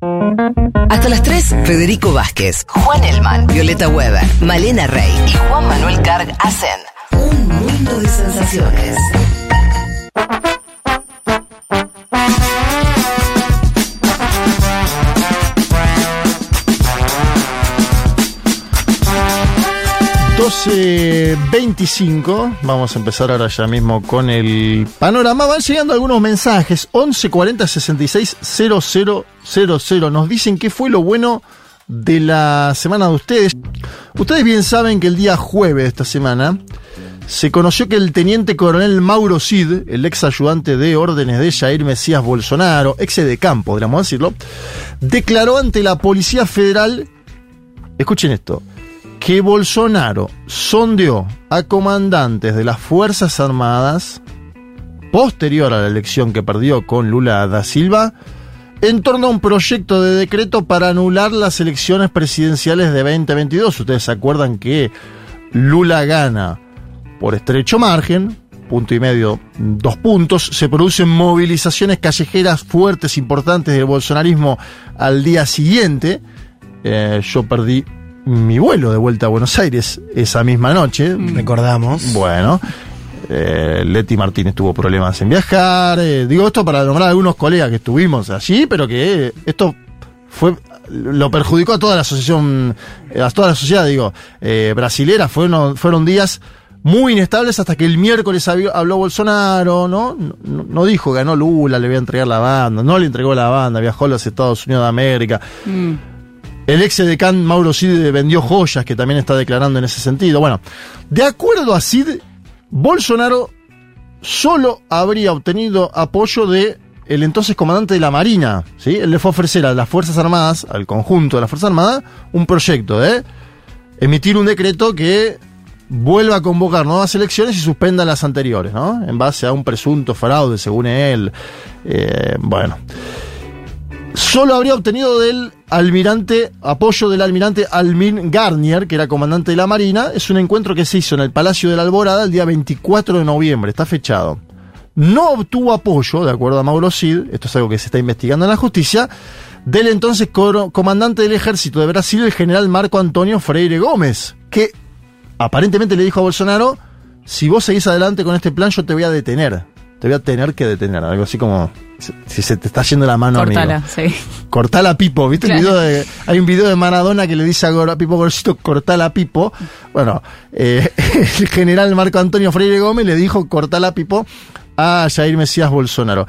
Hasta las 3, Federico Vázquez, Juan Elman, Violeta Weber, Malena Rey y Juan Manuel Carg hacen un mundo de sensaciones. Veinticinco. Vamos a empezar ahora ya mismo con el panorama. Van llegando algunos mensajes. 11 40 66 000. Nos dicen qué fue lo bueno de la semana de ustedes. Ustedes bien saben que el día jueves de esta semana se conoció que el teniente coronel Mauro Cid, el ex ayudante de órdenes de Jair Mesías Bolsonaro, ex de campo, podríamos decirlo, declaró ante la Policía Federal, escuchen esto, que Bolsonaro sondeó a comandantes de las Fuerzas Armadas posterior a la elección que perdió con Lula da Silva en torno a un proyecto de decreto para anular las elecciones presidenciales de 2022. Ustedes se acuerdan que Lula gana por estrecho margen, punto y medio, dos puntos. Se producen movilizaciones callejeras fuertes, importantes del bolsonarismo al día siguiente. Eh, yo perdí mi vuelo de vuelta a Buenos Aires esa misma noche. Mm. Recordamos. Bueno. Eh, Leti Martínez tuvo problemas en viajar. Eh, digo esto para nombrar a algunos colegas que estuvimos allí, pero que esto fue lo perjudicó a toda la asociación, eh, a toda la sociedad, digo, brasilera. Fueron, fueron días muy inestables hasta que el miércoles habló Bolsonaro, ¿no? ¿no? No, dijo, ganó Lula, le voy a entregar la banda, no le entregó la banda, viajó a los Estados Unidos de América. Mm. El ex decán Mauro Cid vendió joyas, que también está declarando en ese sentido. Bueno, de acuerdo a Cid, Bolsonaro solo habría obtenido apoyo de el entonces comandante de la Marina, ¿sí? Él le fue a ofrecer a las Fuerzas Armadas, al conjunto de las Fuerzas Armadas, un proyecto de emitir un decreto que vuelva a convocar nuevas elecciones y suspenda las anteriores, ¿no? En base a un presunto fraude, según él. Eh, bueno solo habría obtenido del almirante, apoyo del almirante Almin Garnier, que era comandante de la Marina. Es un encuentro que se hizo en el Palacio de la Alborada el día 24 de noviembre, está fechado. No obtuvo apoyo, de acuerdo a Mauro Cid, esto es algo que se está investigando en la justicia, del entonces comandante del ejército de Brasil, el general Marco Antonio Freire Gómez, que aparentemente le dijo a Bolsonaro, si vos seguís adelante con este plan yo te voy a detener, te voy a tener que detener, algo así como si se te está yendo la mano, Cortala, amigo. sí. Cortala Pipo, ¿viste? El video de, hay un video de Maradona que le dice a Pipo Gorcito, cortala Pipo. Bueno, eh, el general Marco Antonio Freire Gómez le dijo cortala Pipo a Jair Mesías Bolsonaro.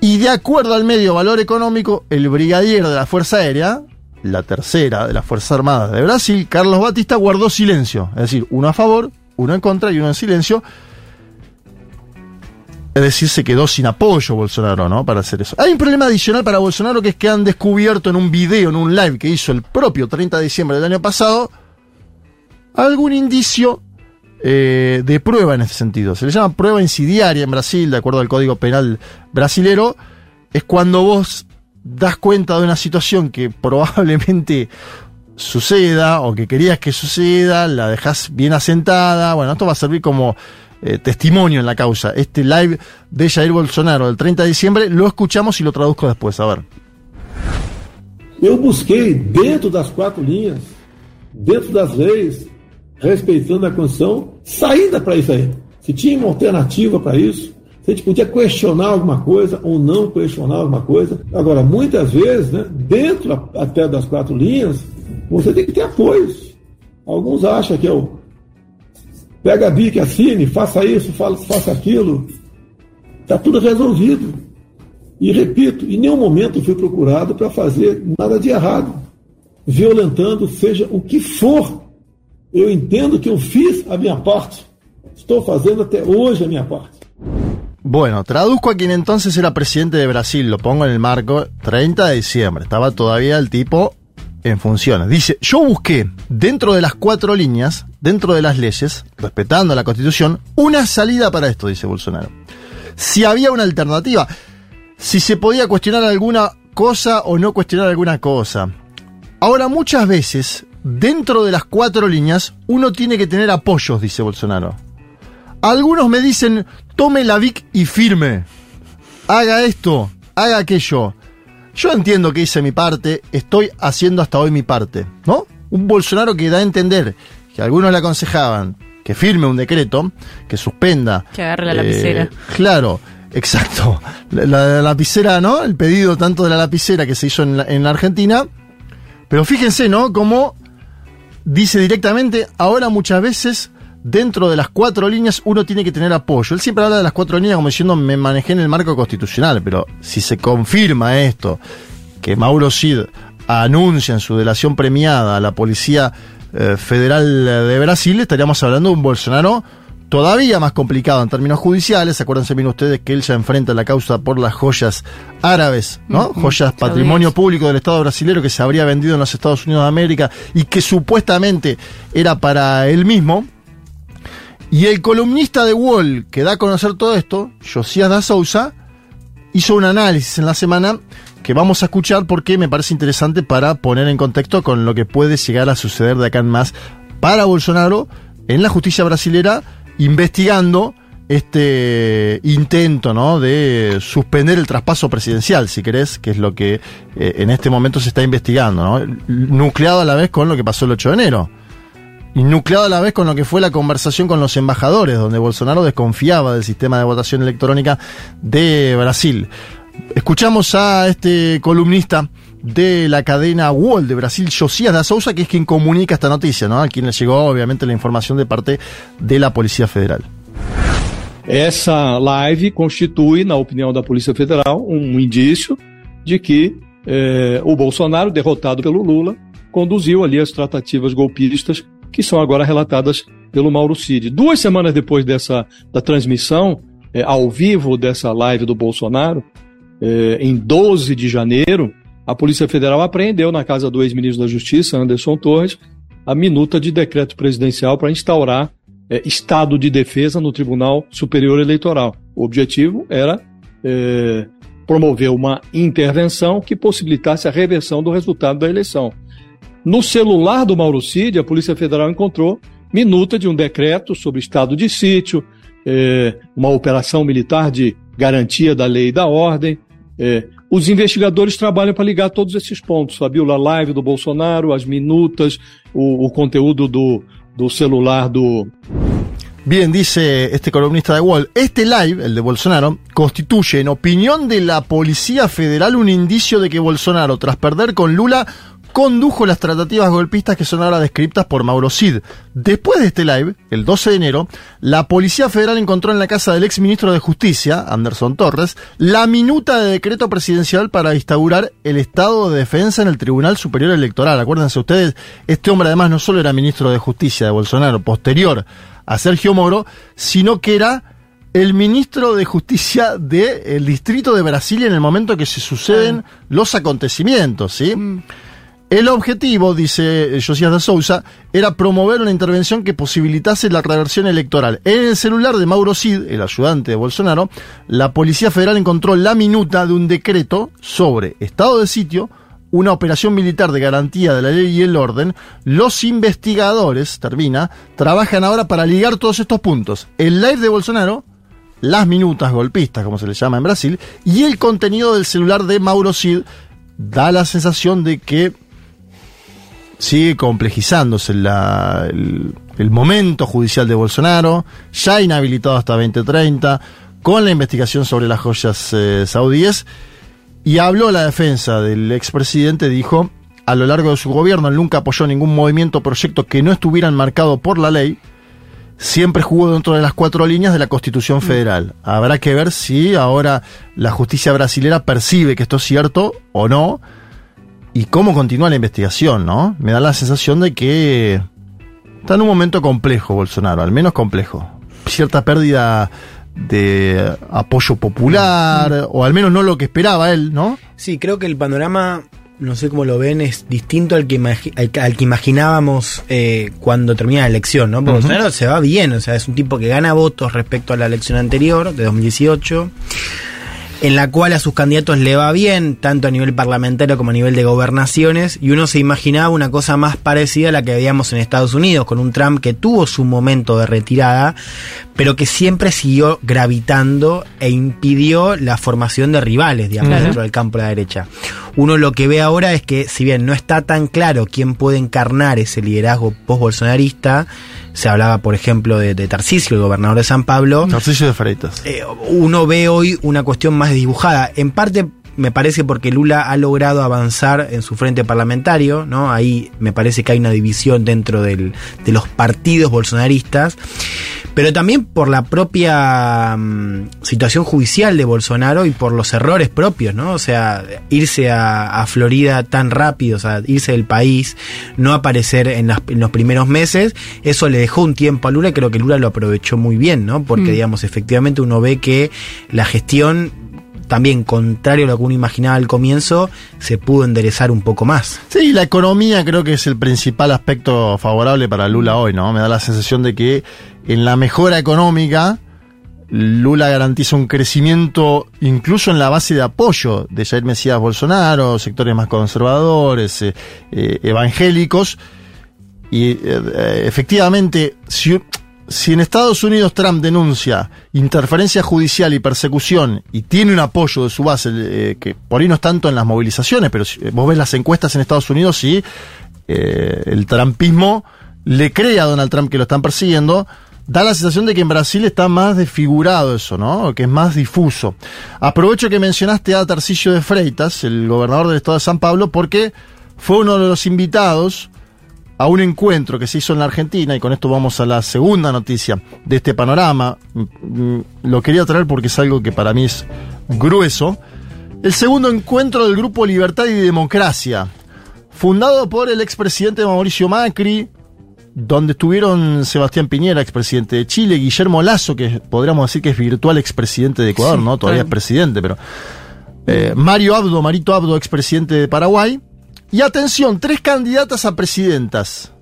Y de acuerdo al medio valor económico, el brigadier de la Fuerza Aérea, la tercera de las Fuerzas Armadas de Brasil, Carlos Batista, guardó silencio. Es decir, uno a favor, uno en contra y uno en silencio es decir, se quedó sin apoyo Bolsonaro, ¿no? Para hacer eso. Hay un problema adicional para Bolsonaro que es que han descubierto en un video, en un live que hizo el propio 30 de diciembre del año pasado, algún indicio eh, de prueba en ese sentido. Se le llama prueba insidiaria en Brasil, de acuerdo al Código Penal brasilero. Es cuando vos das cuenta de una situación que probablemente suceda o que querías que suceda, la dejas bien asentada. Bueno, esto va a servir como eh, testimonio en la causa. Este live de Jair Bolsonaro del 30 de diciembre lo escuchamos y lo traduzco después. A ver. Eu busquei, dentro das quatro linhas, dentro das leis, respeitando a Constituição, saída para isso aí. Se tinha uma alternativa para isso, se a gente podia questionar alguma coisa ou não questionar alguma coisa. Agora, muitas vezes, né, dentro até das quatro linhas, você tem que ter apoios. Alguns acham que é o Pega a BIC, assine, faça isso, faça aquilo. Está tudo resolvido. E repito, em nenhum momento fui procurado para fazer nada de errado. Violentando, seja o que for. Eu entendo que eu fiz a minha parte. Estou fazendo até hoje a minha parte. Bueno, traduzco a quien entonces era presidente de Brasil, lo pongo en el marco 30 de diciembre. Estaba todavía el tipo en funciones. Dice, yo busqué dentro de las cuatro líneas, dentro de las leyes, respetando la constitución, una salida para esto, dice Bolsonaro. Si había una alternativa, si se podía cuestionar alguna cosa o no cuestionar alguna cosa. Ahora, muchas veces, dentro de las cuatro líneas, uno tiene que tener apoyos, dice Bolsonaro. Algunos me dicen, tome la VIC y firme. Haga esto, haga aquello. Yo entiendo que hice mi parte, estoy haciendo hasta hoy mi parte, ¿no? Un Bolsonaro que da a entender que algunos le aconsejaban que firme un decreto, que suspenda. Que agarre la lapicera. Eh, claro, exacto. La, la, lapicera, ¿no? El pedido tanto de la lapicera que se hizo en la, en la Argentina. Pero fíjense, ¿no? Como dice directamente, ahora muchas veces dentro de las cuatro líneas uno tiene que tener apoyo. Él siempre habla de las cuatro líneas como diciendo me manejé en el marco constitucional, pero si se confirma esto, que Mauro Cid anuncia en su delación premiada a la Policía eh, Federal de Brasil, estaríamos hablando de un Bolsonaro todavía más complicado en términos judiciales. Acuérdense bien ustedes que él ya enfrenta la causa por las joyas árabes, ¿no? Ujú, Joyas patrimonio público del Estado brasileño que se habría vendido en los Estados Unidos de América y que supuestamente era para él mismo. Y el columnista de Wall que da a conocer todo esto, Josías da Souza, hizo un análisis en la semana que vamos a escuchar porque me parece interesante para poner en contexto con lo que puede llegar a suceder de acá en más para Bolsonaro en la justicia brasilera investigando este intento ¿no? de suspender el traspaso presidencial, si querés, que es lo que eh, en este momento se está investigando, ¿no? nucleado a la vez con lo que pasó el 8 de enero. Y nucleado a la vez con lo que fue la conversación con los embajadores, donde Bolsonaro desconfiaba del sistema de votación electrónica de Brasil. Escuchamos a este columnista de la cadena Wall de Brasil, Josías da Souza, que es quien comunica esta noticia, ¿no? A quien le llegó obviamente la información de parte de la Policía Federal. Essa live constitui, na opinião da Polícia Federal, um indício de que eh, o Bolsonaro, derrotado pelo Lula, conduziu ali as tratativas golpistas que são agora relatadas pelo Mauro Cid. Duas semanas depois dessa da transmissão eh, ao vivo dessa live do Bolsonaro, eh, em 12 de janeiro, a Polícia Federal apreendeu na casa do ex-ministro da Justiça, Anderson Torres, a minuta de decreto presidencial para instaurar eh, estado de defesa no Tribunal Superior Eleitoral. O objetivo era eh, promover uma intervenção que possibilitasse a reversão do resultado da eleição. No celular do Mauro Cid, a Polícia Federal encontrou minuta de um decreto sobre estado de sítio, eh, uma operação militar de garantia da lei e da ordem. eh, os investigadores trabalham para ligar todos esses pontos, a live do Bolsonaro, as minutas, o, o conteúdo do, do celular do, Bien, dice este columnista de Wall, este live, el de Bolsonaro, constituye, en opinión de la Policía Federal, un indicio de que Bolsonaro, tras perder con Lula, condujo las tratativas golpistas que son ahora descritas por Mauro Cid. Después de este live, el 12 de enero, la Policía Federal encontró en la casa del ex ministro de Justicia, Anderson Torres, la minuta de decreto presidencial para instaurar el estado de defensa en el Tribunal Superior Electoral. Acuérdense ustedes, este hombre además no solo era ministro de Justicia de Bolsonaro, posterior a Sergio Moro, sino que era el ministro de Justicia del distrito de Brasilia en el momento que se suceden los acontecimientos, ¿sí? El objetivo, dice Josías de Souza, era promover una intervención que posibilitase la reversión electoral. En el celular de Mauro Cid, el ayudante de Bolsonaro, la Policía Federal encontró la minuta de un decreto sobre estado de sitio, una operación militar de garantía de la ley y el orden. Los investigadores, termina, trabajan ahora para ligar todos estos puntos. El live de Bolsonaro, las minutas golpistas, como se le llama en Brasil, y el contenido del celular de Mauro Cid da la sensación de que sigue complejizándose la- el, el momento judicial de Bolsonaro, ya inhabilitado hasta 2030, con la investigación sobre las joyas eh, saudíes, y habló la defensa del expresidente, dijo, a lo largo de su gobierno él nunca apoyó ningún movimiento o proyecto que no estuviera marcado por la ley, siempre jugó dentro de las cuatro líneas de la Constitución Federal. Habrá que ver si ahora la justicia brasilera percibe que esto es cierto o no, y cómo continúa la investigación, ¿no? Me da la sensación de que está en un momento complejo Bolsonaro, al menos complejo. Cierta pérdida de apoyo popular, o al menos no lo que esperaba él, ¿no? Sí, creo que el panorama, no sé cómo lo ven, es distinto al que, al, que- al que imaginábamos eh, cuando termina la elección, ¿no? Porque. Bolsonaro se va bien, o sea, es un tipo que gana votos respecto a la elección anterior, de 2018, en la cual a sus candidatos le va bien, tanto a nivel parlamentario como a nivel de gobernaciones, y uno se imaginaba una cosa más parecida a la que veíamos en Estados Unidos, con un Trump que tuvo su momento de retirada, pero que siempre siguió gravitando e impidió la formación de rivales, digamos, dentro del campo de la derecha. Uno lo que ve ahora es que si bien no está tan claro quién puede encarnar ese liderazgo post-bolsonarista, se hablaba por ejemplo de, de Tarcisio, el gobernador de San Pablo, Narciso de Freitas. eh, uno ve hoy una cuestión más dibujada. En parte me parece porque Lula ha logrado avanzar en su frente parlamentario, ¿no? Ahí me parece que hay una división dentro del- de los partidos bolsonaristas, pero también por la propia mm, situación judicial de Bolsonaro y por los errores propios, ¿no? O sea, irse a, a Florida tan rápido, o sea, irse del país, no aparecer en, las- en los primeros meses, eso le dejó un tiempo a Lula y creo que Lula lo aprovechó muy bien, ¿no? Porque, digamos, efectivamente uno ve que la gestión también contrario a lo que uno imaginaba al comienzo, se pudo enderezar un poco más. Sí, la economía creo que es el principal aspecto favorable para Lula hoy, ¿no? Me da la sensación de que en la mejora económica, Lula garantiza un crecimiento incluso en la base de apoyo de Jair Mesías Bolsonaro, sectores más conservadores, eh, eh, evangélicos. Y eh, efectivamente, si, en Estados Unidos Trump denuncia interferencia judicial y persecución y tiene un apoyo de su base, que por ahí no es tanto en las movilizaciones, pero si, vos ves las encuestas en Estados Unidos y el trumpismo le cree a Donald Trump que lo están persiguiendo, da la sensación de que en Brasil está más desfigurado eso, ¿no? Que es más difuso. Aprovecho que mencionaste a Tarcisio de Freitas, el gobernador del estado de San Pablo, porque fue uno de los invitados a un encuentro que se hizo en la Argentina, y con esto vamos a la segunda noticia de este panorama. Mm, Lo quería traer porque es algo que para mí es grueso. El segundo encuentro del Grupo Libertad y Democracia, fundado por el expresidente Mauricio Macri, donde estuvieron Sebastián Piñera, expresidente de Chile, Guillermo Lazo, que podríamos decir que es virtual expresidente de Ecuador, Sí, ¿no? Todavía claro. es presidente, pero. eh, Mario Abdo, Marito Abdo, expresidente de Paraguay. Y atención, tres candidatas a presidentas.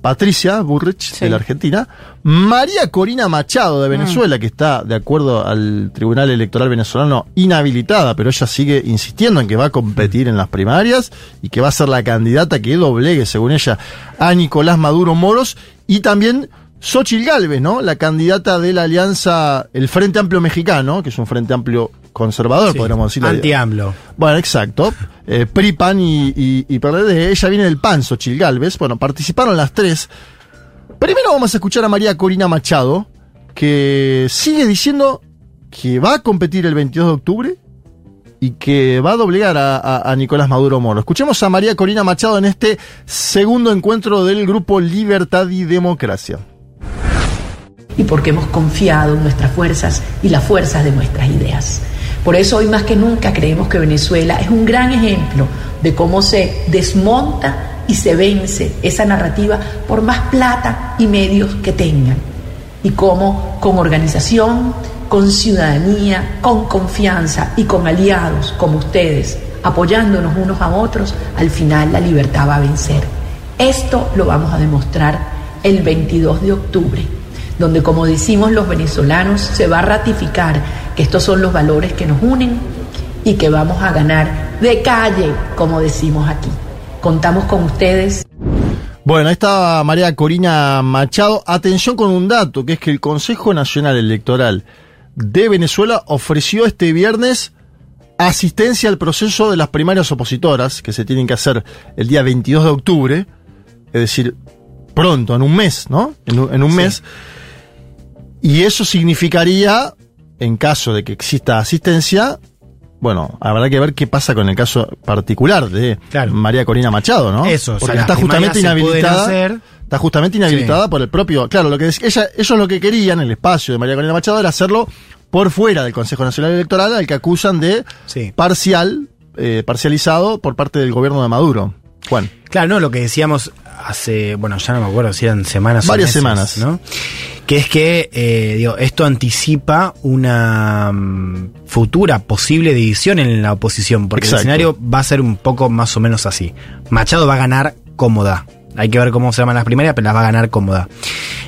Patricia Burrich, Sí. de la Argentina. María Corina Machado, de Venezuela, que está, de acuerdo al Tribunal Electoral venezolano, inhabilitada, pero ella sigue insistiendo en que va a competir en las primarias y que va a ser la candidata que doblegue, según ella, a Nicolás Maduro Moros. Y también Xochil Gálvez, ¿no? La candidata de la alianza, el Frente Amplio Mexicano, que es un Frente Amplio conservador, Sí, podríamos decirlo. Anti-AMLO. Bueno, exacto. Eh, PRI, PAN y, y, y PRD. Ella viene del PAN, Xochil Gálvez. Bueno, participaron las tres. Primero vamos a escuchar a María Corina Machado, que sigue diciendo que va a competir el 22 de octubre y que va a doblegar a, a- a Nicolás Maduro Moro. Escuchemos a María Corina Machado en este segundo encuentro del grupo Libertad y Democracia. y porque hemos confiado en nuestras fuerzas y las fuerzas de nuestras ideas. Por eso hoy más que nunca creemos que Venezuela es un gran ejemplo de cómo se desmonta y se vence esa narrativa por más plata y medios que tengan. Y cómo con organización, con ciudadanía, con confianza y con aliados como ustedes, apoyándonos unos a otros, al final la libertad va a vencer. Esto lo vamos a demostrar el 22 de octubre, donde como decimos los venezolanos, se va a ratificar estos son los valores que nos unen y que vamos a ganar de calle, como decimos aquí. Contamos con ustedes. Bueno, ahí está María Corina Machado. Atención con un dato, que es que el Consejo Nacional Electoral de Venezuela ofreció este viernes asistencia al proceso de las primarias opositoras, que se tienen que hacer el día 22 de octubre, es decir, pronto, en un mes, ¿no? En un, en un mes. Y eso significaría, en caso de que exista asistencia, bueno, habrá que ver qué pasa con el caso particular de Claro. María Corina Machado, ¿no? Eso, o sea, porque está justamente inhabilitada. Está justamente inhabilitada por el propio. Claro, lo que ella, ellos lo que querían, el espacio de María Corina Machado, era hacerlo por fuera del Consejo Nacional Electoral, al que acusan de Sí. parcial, eh, parcializado por parte del gobierno de Maduro. Juan. Claro, no, lo que decíamos hace, bueno, ya no me acuerdo si eran semanas o Varias meses, semanas. ¿no? Que es que, eh, digo, esto anticipa una mm, futura posible división en la oposición, porque Exacto. el escenario va a ser un poco más o menos así. Machado va a ganar cómoda. Hay que ver cómo se llaman las primarias, pero las va a ganar cómoda.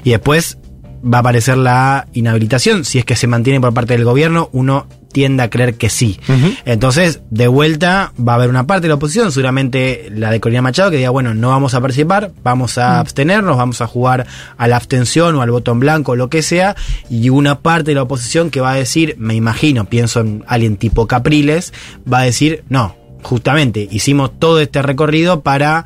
Y después va a aparecer la inhabilitación. Si es que se mantiene por parte del gobierno, uno tiende a creer que sí. Entonces, de vuelta, va a haber una parte de la oposición, seguramente la de Corina Machado, que diga, bueno, no vamos a participar, vamos a abstenernos, vamos a jugar a la abstención o al voto en blanco, lo que sea, y una parte de la oposición que va a decir, me imagino, pienso en alguien tipo Capriles, va a decir, no. justamente hicimos todo este recorrido para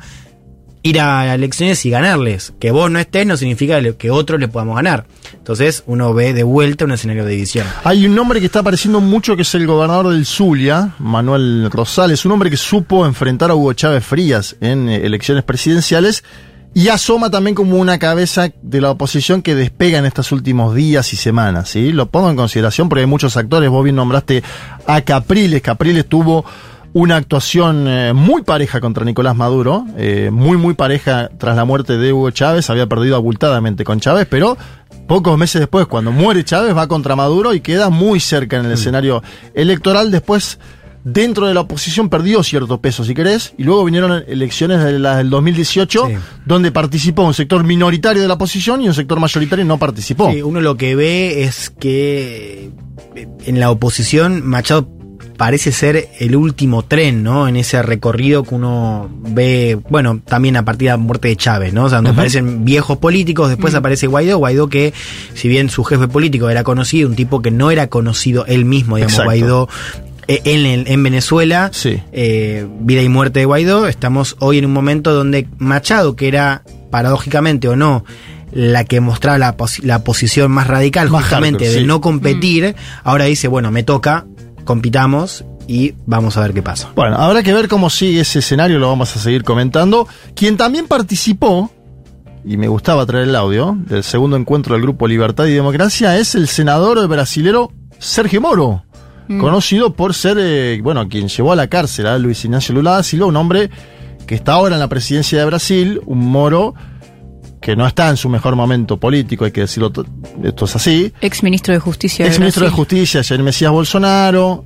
ir a elecciones y ganarles. Que vos no estés no significa que otros le podamos ganar. Entonces uno ve de vuelta un escenario de división. Hay un nombre que está apareciendo mucho que es el gobernador del Zulia, Manuel Rosales, un hombre que supo enfrentar a Hugo Chávez Frías en eh, elecciones presidenciales y asoma también como una cabeza de la oposición que despega en estos últimos días y semanas, ¿sí? Lo pongo en consideración porque hay muchos actores, vos bien nombraste a Capriles, Capriles tuvo una actuación eh, muy pareja contra Nicolás Maduro, eh, muy muy pareja tras la muerte de Hugo Chávez, había perdido abultadamente con Chávez, pero pocos meses después, cuando muere Chávez, va contra Maduro y queda muy cerca en el escenario electoral. Después, dentro de la oposición, perdió cierto peso, si querés, y luego vinieron elecciones de las del 2018, Sí. donde participó un sector minoritario de la oposición y un sector mayoritario no participó. Sí, uno lo que ve es que eh, en la oposición Machado parece ser el último tren, ¿no? En ese recorrido que uno ve, bueno, también a partir de la muerte de Chávez, ¿no? O sea, donde aparecen viejos políticos, después aparece Guaidó, Guaidó que, si bien su jefe político era conocido, un tipo que no era conocido él mismo, digamos, Exacto. Guaidó. eh, En, en Venezuela, Sí. eh, vida y muerte de Guaidó, estamos hoy en un momento donde Machado, que era paradójicamente o no, la que mostraba la, posi- la posición más radical Más justamente hardcore, de sí. no competir, ahora dice, bueno, me toca, compitamos y vamos a ver qué pasa. Bueno, habrá que ver cómo sigue ese escenario, lo vamos a seguir comentando. Quien también participó, y me gustaba traer el audio, del segundo encuentro del Grupo Libertad y Democracia, es el senador brasilero Sergio Moro, conocido por ser, eh, bueno, quien llevó a la cárcel a Luis Ignacio Lula da Silva, un hombre que está ahora en la presidencia de Brasil, un Moro que no está en su mejor momento político, hay que decirlo, to- esto es así, Ex ministro de Justicia. ex ministro de. Justicia, Jair Mesías Bolsonaro,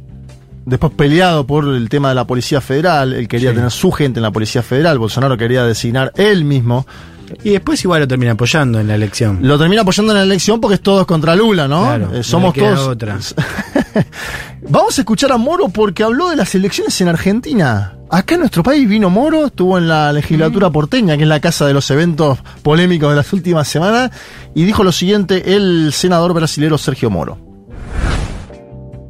después peleado por el tema de la Policía Federal, él quería tener su gente en la Policía Federal, Bolsonaro quería designar él mismo, Y después igual lo termina apoyando en la elección. lo termina apoyando en la elección porque es todos contra Lula, ¿no? Claro, Eh, somos todos... otra. Vamos a escuchar a Moro porque habló de las elecciones en Argentina. Acá en nuestro país vino Moro, estuvo en la legislatura Mm. porteña, que es la casa de los eventos polémicos de las últimas semanas, y dijo lo siguiente el senador brasilero Sergio Moro.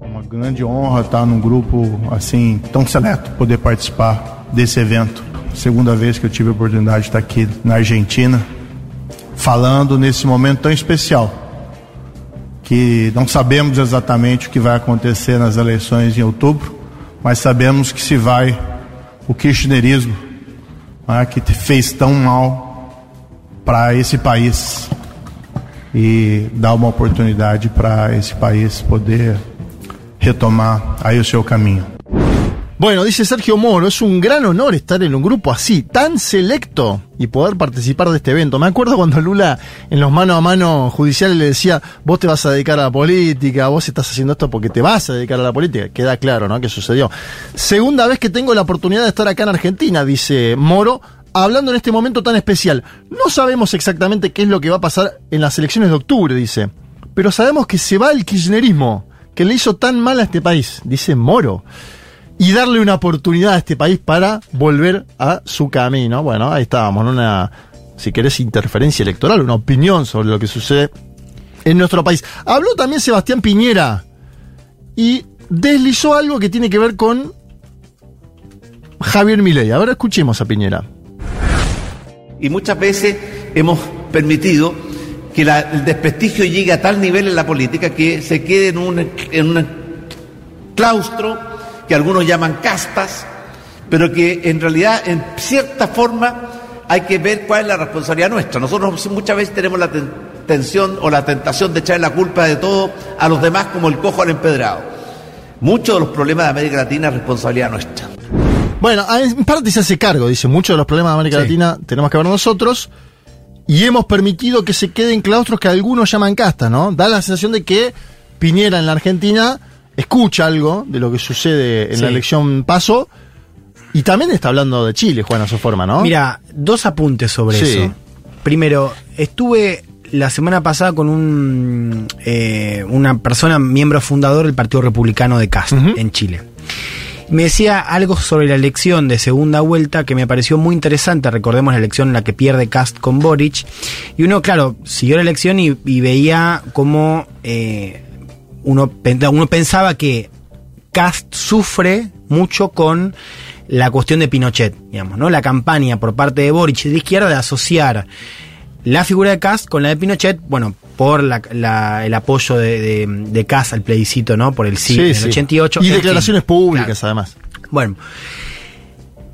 Uma grande honra estar num grupo assim tão seleto, poder participar desse evento. Segunda vez que eu tive a oportunidade de estar aqui na Argentina, falando nesse momento tão especial, que não sabemos exatamente o que vai acontecer nas eleições em outubro, mas sabemos que se vai o kirchnerismo, né, que fez tão mal para esse país e dar uma oportunidade para esse país poder retomar aí o seu caminho. Bueno, dice Sergio Moro, es un gran honor estar en un grupo así, tan selecto, y poder participar de este evento. Me acuerdo cuando Lula en los mano a mano judiciales le decía, vos te vas a dedicar a la política, vos estás haciendo esto porque te vas a dedicar a la política. Queda claro, ¿no? Que sucedió. Segunda vez que tengo la oportunidad de estar acá en Argentina, dice Moro, hablando en este momento tan especial. No sabemos exactamente qué es lo que va a pasar en las elecciones de octubre, dice. Pero sabemos que se va el kirchnerismo, que le hizo tan mal a este país, dice Moro y darle una oportunidad a este país para volver a su camino. Bueno, ahí estábamos, en una, si querés, interferencia electoral, una opinión sobre lo que sucede en nuestro país. Habló también Sebastián Piñera y deslizó algo que tiene que ver con Javier Milei. Ahora escuchemos a Piñera. Y muchas veces hemos permitido que el desprestigio llegue a tal nivel en la política que se quede en un, en un claustro que algunos llaman castas, pero que en realidad en cierta forma hay que ver cuál es la responsabilidad nuestra. Nosotros muchas veces tenemos la ten- tensión o la tentación de echar la culpa de todo a los demás como el cojo al empedrado. Muchos de los problemas de América Latina es responsabilidad nuestra. Bueno, en parte se hace cargo, dice, muchos de los problemas de América Sí. Latina tenemos que ver nosotros. Y hemos permitido que se queden claustros que algunos llaman castas, ¿no? Da la sensación de que Piñera en la Argentina escucha algo de lo que sucede en Sí. la elección paso. Y también está hablando de Chile, Juan, a su forma, ¿no? Mira, dos apuntes sobre Sí. eso. Primero, estuve la semana pasada con un eh, una persona, miembro fundador del Partido Republicano de Cast Ujú. en Chile. Me decía algo sobre la elección de segunda vuelta que me pareció muy interesante. Recordemos la elección en la que pierde Cast con Boric. Y uno, claro, siguió la elección y, y veía cómo eh, uno, uno pensaba que Cast sufre mucho con la cuestión de Pinochet, digamos, ¿no? La campaña por parte de Boric de izquierda de asociar la figura de Kass con la de Pinochet, bueno, por la, la- el apoyo de, de, de Kass al plebiscito, ¿no? Por el sí, en el 88. Y declaraciones fin. públicas, Claro. además. Bueno,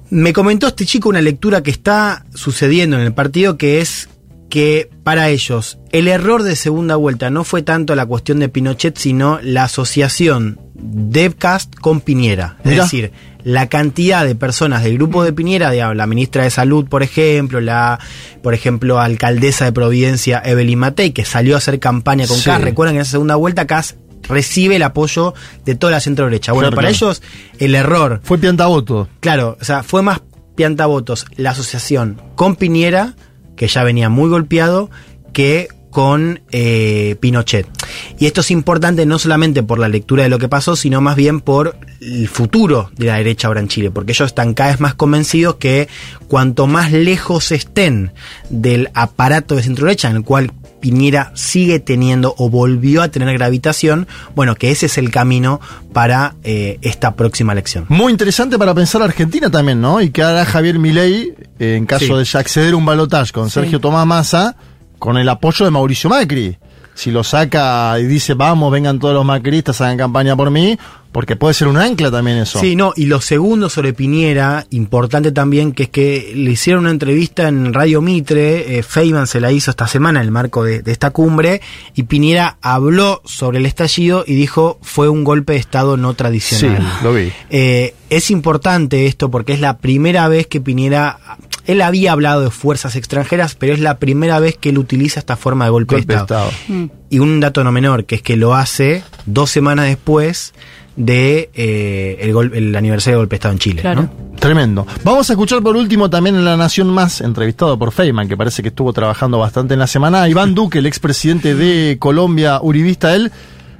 me comentó este chico una lectura que está sucediendo en el partido que es que para ellos el error de segunda vuelta no fue tanto la cuestión de Pinochet, sino la asociación de Cast con Piñera. Es decir, la cantidad de personas del grupo de Piñera, digamos, la ministra de Salud, por ejemplo, la, por ejemplo, alcaldesa de Providencia, Evelyn Matei, que salió a hacer campaña con Sí. Kass. Recuerdan que en esa segunda vuelta Kass recibe el apoyo de toda la centro derecha. Bueno, Claro, para claro. ellos el error Fue piantavoto. Claro, o sea, fue más piantavotos la asociación con Piñera, que ya venía muy golpeado, que con eh, Pinochet. Y esto es importante no solamente por la lectura de lo que pasó, sino más bien por el futuro de la derecha ahora en Chile, porque ellos están cada vez más convencidos que cuanto más lejos estén del aparato de centro derecha, en el cual Piñera sigue teniendo o volvió a tener gravitación, bueno, que ese es el camino para eh, esta próxima elección. Muy interesante para pensar Argentina también, ¿no? Y que hará Javier Milei eh, en caso Sí. de acceder a un balotaje con Sergio Tomás Massa, con el apoyo de Mauricio Macri. Si lo saca y dice, vamos, vengan todos los macristas, hagan campaña por mí, porque puede ser un ancla también eso. Sí, no, y lo segundo sobre Piñera, importante también, que es que le hicieron una entrevista en Radio Mitre, eh, Feynman se la hizo esta semana en el marco de, de esta cumbre, y Piñera habló sobre el estallido y dijo fue un golpe de Estado no tradicional. Sí, lo vi. Eh, es importante esto porque es la primera vez que Piñera, él había hablado de fuerzas extranjeras, pero es la primera vez que él utiliza esta forma de golpe, Golpe de Estado. Estado. Y un dato no menor, que es que lo hace dos semanas después de eh, el, gol- el aniversario del golpe de Estado en Chile. Claro. ¿no? Tremendo. Vamos a escuchar por último también en La Nación Más, entrevistado por Feynman, que parece que estuvo trabajando bastante en la semana, Iván Duque, el expresidente de Colombia, uribista él,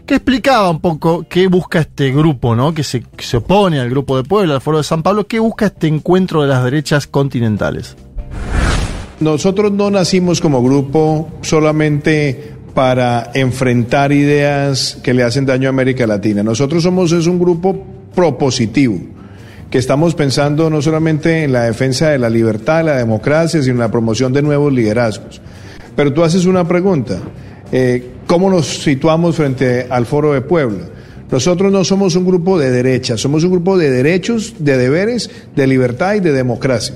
que explicaba un poco qué busca este grupo, ¿no? Que se, se opone al grupo de Puebla, al Foro de San Pablo, qué busca este encuentro de las derechas continentales. Nosotros no nacimos como grupo solamente para enfrentar ideas que le hacen daño a América Latina. Nosotros somos es un grupo propositivo, que estamos pensando no solamente en la defensa de la libertad, la democracia, sino en la promoción de nuevos liderazgos. Pero tú haces una pregunta, eh, ¿cómo nos situamos frente al Foro de Puebla? Nosotros no somos un grupo de derecha, somos un grupo de derechos, de deberes, de libertad y de democracia.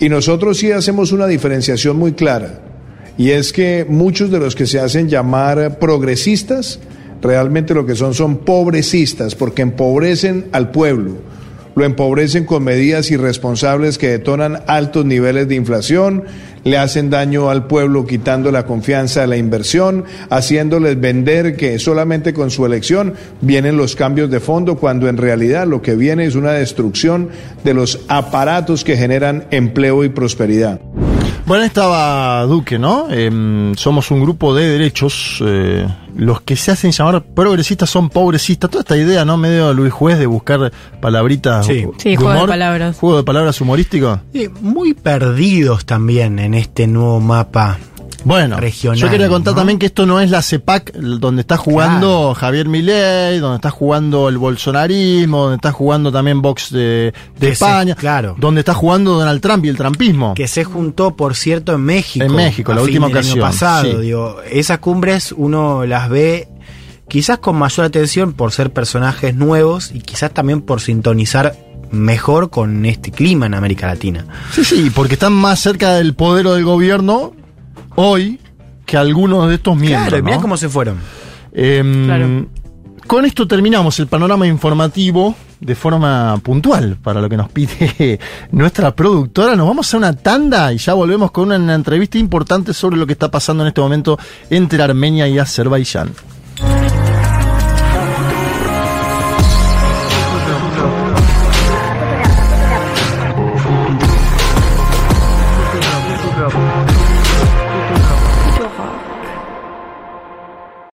Y nosotros sí hacemos una diferenciación muy clara. Y es que muchos de los que se hacen llamar progresistas, realmente lo que son son pobrecistas, porque empobrecen al pueblo. Lo empobrecen con medidas irresponsables que detonan altos niveles de inflación, le hacen daño al pueblo quitando la confianza de la inversión, haciéndoles vender que solamente con su elección vienen los cambios de fondo, cuando en realidad lo que viene es una destrucción de los aparatos que generan empleo y prosperidad. Bueno, estaba Duque, ¿no? Em, somos un grupo de derechos. eh, los que se hacen llamar progresistas son pobrecistas. Toda esta idea, ¿no? Medio Luis Juez de buscar palabritas. Sí. Sí, juego de palabras. Juego de palabras humorístico. Sí, muy perdidos también en este nuevo mapa. Bueno, regional, yo quería contar ¿no? también que esto no es la CEPAC donde está jugando Javier Milei, donde está jugando el bolsonarismo, donde está jugando también Vox de, de Que se- España, claro. donde está jugando Donald Trump y el trampismo. Que se juntó, por cierto, en México. En México, a la fin última del ocasión, Año pasado, sí. digo, esas cumbres uno las ve quizás con mayor atención por ser personajes nuevos y quizás también por sintonizar mejor con este clima en América Latina. Sí, sí, porque están más cerca del poder o del gobierno hoy que algunos de estos miembros. claro, mirá ¿no? cómo se fueron. Em, Claro. Con esto terminamos el panorama informativo de forma puntual para lo que nos pide nuestra productora. Nos vamos a una tanda y ya volvemos con una entrevista importante sobre lo que está pasando en este momento entre Armenia y Azerbaiyán.